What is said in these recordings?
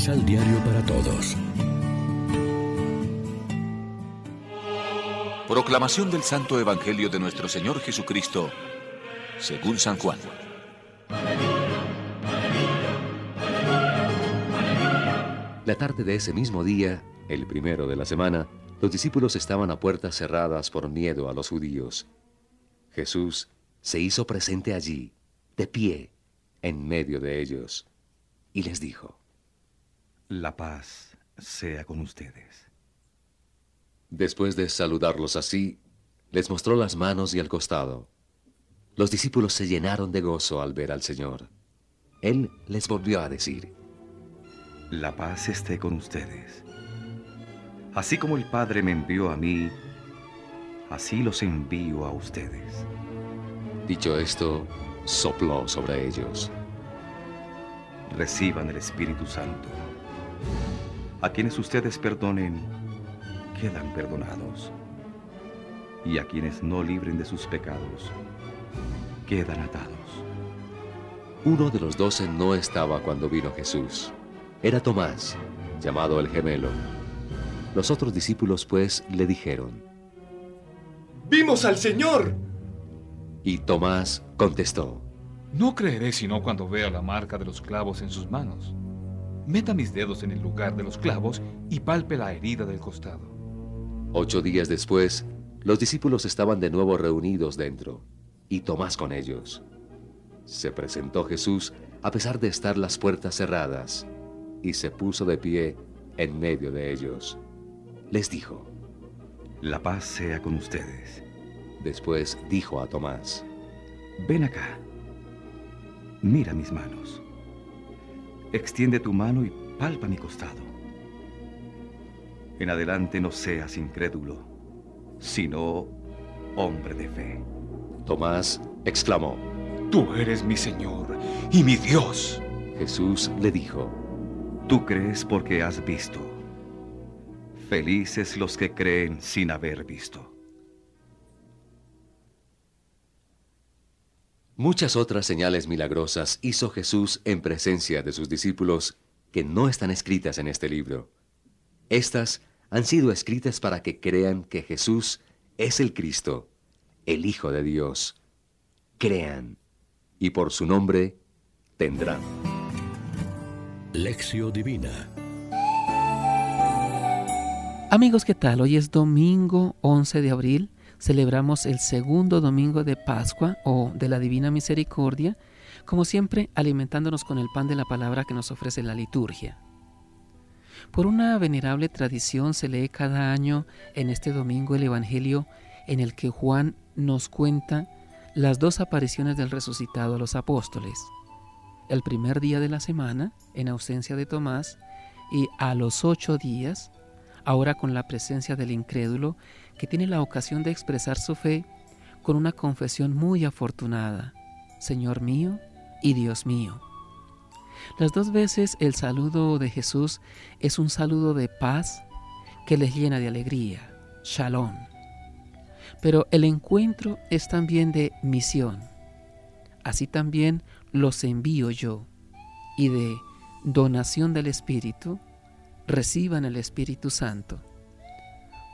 Misal Diario para Todos. Proclamación del Santo Evangelio de nuestro Señor Jesucristo, según San Juan. La tarde de ese mismo día, el primero de la semana, los discípulos estaban a puertas cerradas por miedo a los judíos. Jesús se hizo presente allí, de pie, en medio de ellos, y les dijo, La paz sea con ustedes. Después de saludarlos así, les mostró las manos y el costado. Los discípulos se llenaron de gozo al ver al Señor. Él les volvió a decir, La paz esté con ustedes. Así como el Padre me envió a mí, así los envío a ustedes. Dicho esto, sopló sobre ellos. Reciban el Espíritu Santo. A quienes ustedes perdonen, quedan perdonados. Y a quienes no libren de sus pecados, quedan atados. Uno de los doce no estaba cuando vino Jesús. Era Tomás, llamado el gemelo. Los otros discípulos pues le dijeron, ¡Vimos al Señor! Y Tomás contestó, No creeré sino cuando vea la marca de los clavos en sus manos. Meta mis dedos en el lugar de los clavos y palpe la herida del costado. Ocho días después, los discípulos estaban de nuevo reunidos dentro, y Tomás con ellos. Se presentó Jesús a pesar de estar las puertas cerradas, y se puso de pie en medio de ellos. Les dijo, La paz sea con ustedes. Después dijo a Tomás, Ven acá. Mira mis manos. Extiende tu mano y palpa mi costado. En adelante no seas incrédulo, sino hombre de fe. Tomás exclamó, Tú eres mi Señor y mi Dios. Jesús le dijo, Tú crees porque has visto. Felices los que creen sin haber visto. Muchas otras señales milagrosas hizo Jesús en presencia de sus discípulos que no están escritas en este libro. Estas han sido escritas para que crean que Jesús es el Cristo, el Hijo de Dios. Crean, y por su nombre tendrán. Lección Divina Amigos, ¿qué tal? Hoy es domingo 11 de abril. Celebramos el segundo domingo de Pascua o de la Divina Misericordia, como siempre alimentándonos con el pan de la palabra que nos ofrece la liturgia. Por una venerable tradición se lee cada año en este domingo el Evangelio en el que Juan nos cuenta las dos apariciones del resucitado a los apóstoles. El primer día de la semana, en ausencia de Tomás, y a los ocho días, ahora con la presencia del incrédulo, que tiene la ocasión de expresar su fe con una confesión muy afortunada, Señor mío y Dios mío. Las dos veces el saludo de Jesús es un saludo de paz que les llena de alegría, shalom. Pero el encuentro es también de misión. Así también los envío yo. Y de donación del Espíritu, reciban el Espíritu Santo.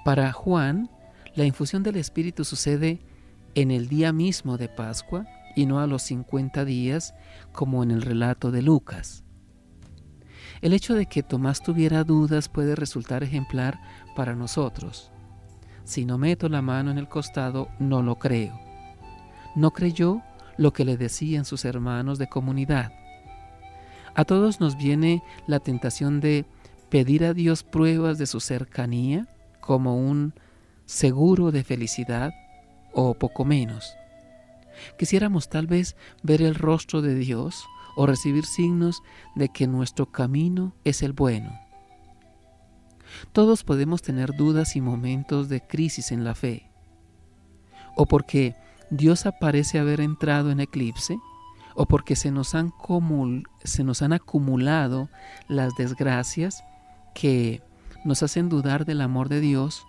Para Juan, la infusión del Espíritu sucede en el día mismo de Pascua y no a los 50 días como en el relato de Lucas. El hecho de que Tomás tuviera dudas puede resultar ejemplar para nosotros. Si no meto la mano en el costado, no lo creo. No creyó lo que le decían sus hermanos de comunidad. A todos nos viene la tentación de pedir a Dios pruebas de su cercanía como un seguro de felicidad o poco menos. Quisiéramos tal vez ver el rostro de Dios o recibir signos de que nuestro camino es el bueno. Todos podemos tener dudas y momentos de crisis en la fe, o porque Dios aparece haber entrado en eclipse, o porque se nos han, se nos han acumulado las desgracias que nos hacen dudar del amor de Dios,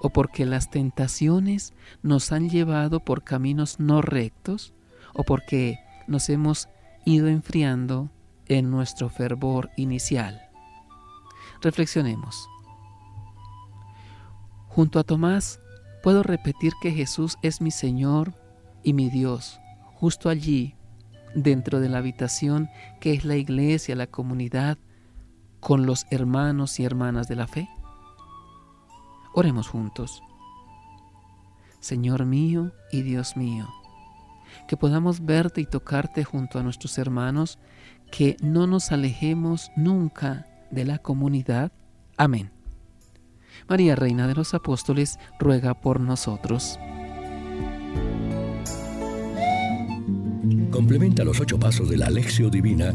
o porque las tentaciones nos han llevado por caminos no rectos, o porque nos hemos ido enfriando en nuestro fervor inicial. Reflexionemos. Junto a Tomás puedo repetir que Jesús es mi Señor y mi Dios, justo allí, dentro de la habitación que es la iglesia, la comunidad, con los hermanos y hermanas de la fe. Oremos juntos. Señor mío y Dios mío, que podamos verte y tocarte junto a nuestros hermanos, que no nos alejemos nunca de la comunidad. Amén. María, Reina de los Apóstoles, ruega por nosotros. Complementa los ocho pasos de la Alexio Divina